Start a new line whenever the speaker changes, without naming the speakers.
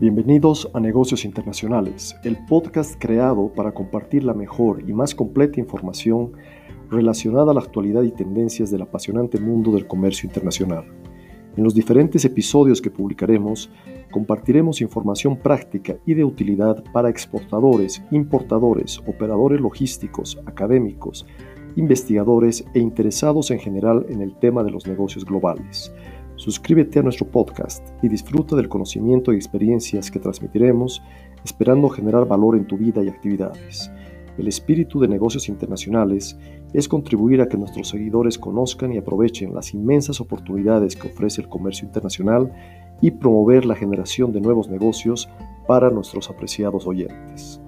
Bienvenidos a Negocios Internacionales, el podcast creado para compartir la mejor y más completa información relacionada a la actualidad y tendencias del apasionante mundo del comercio internacional. En los diferentes episodios que publicaremos, compartiremos información práctica y de utilidad para exportadores, importadores, operadores logísticos, académicos, investigadores e interesados en general en el tema de los negocios globales. Suscríbete a nuestro podcast y disfruta del conocimiento y experiencias que transmitiremos, esperando generar valor en tu vida y actividades. El espíritu de negocios internacionales es contribuir a que nuestros seguidores conozcan y aprovechen las inmensas oportunidades que ofrece el comercio internacional y promover la generación de nuevos negocios para nuestros apreciados oyentes.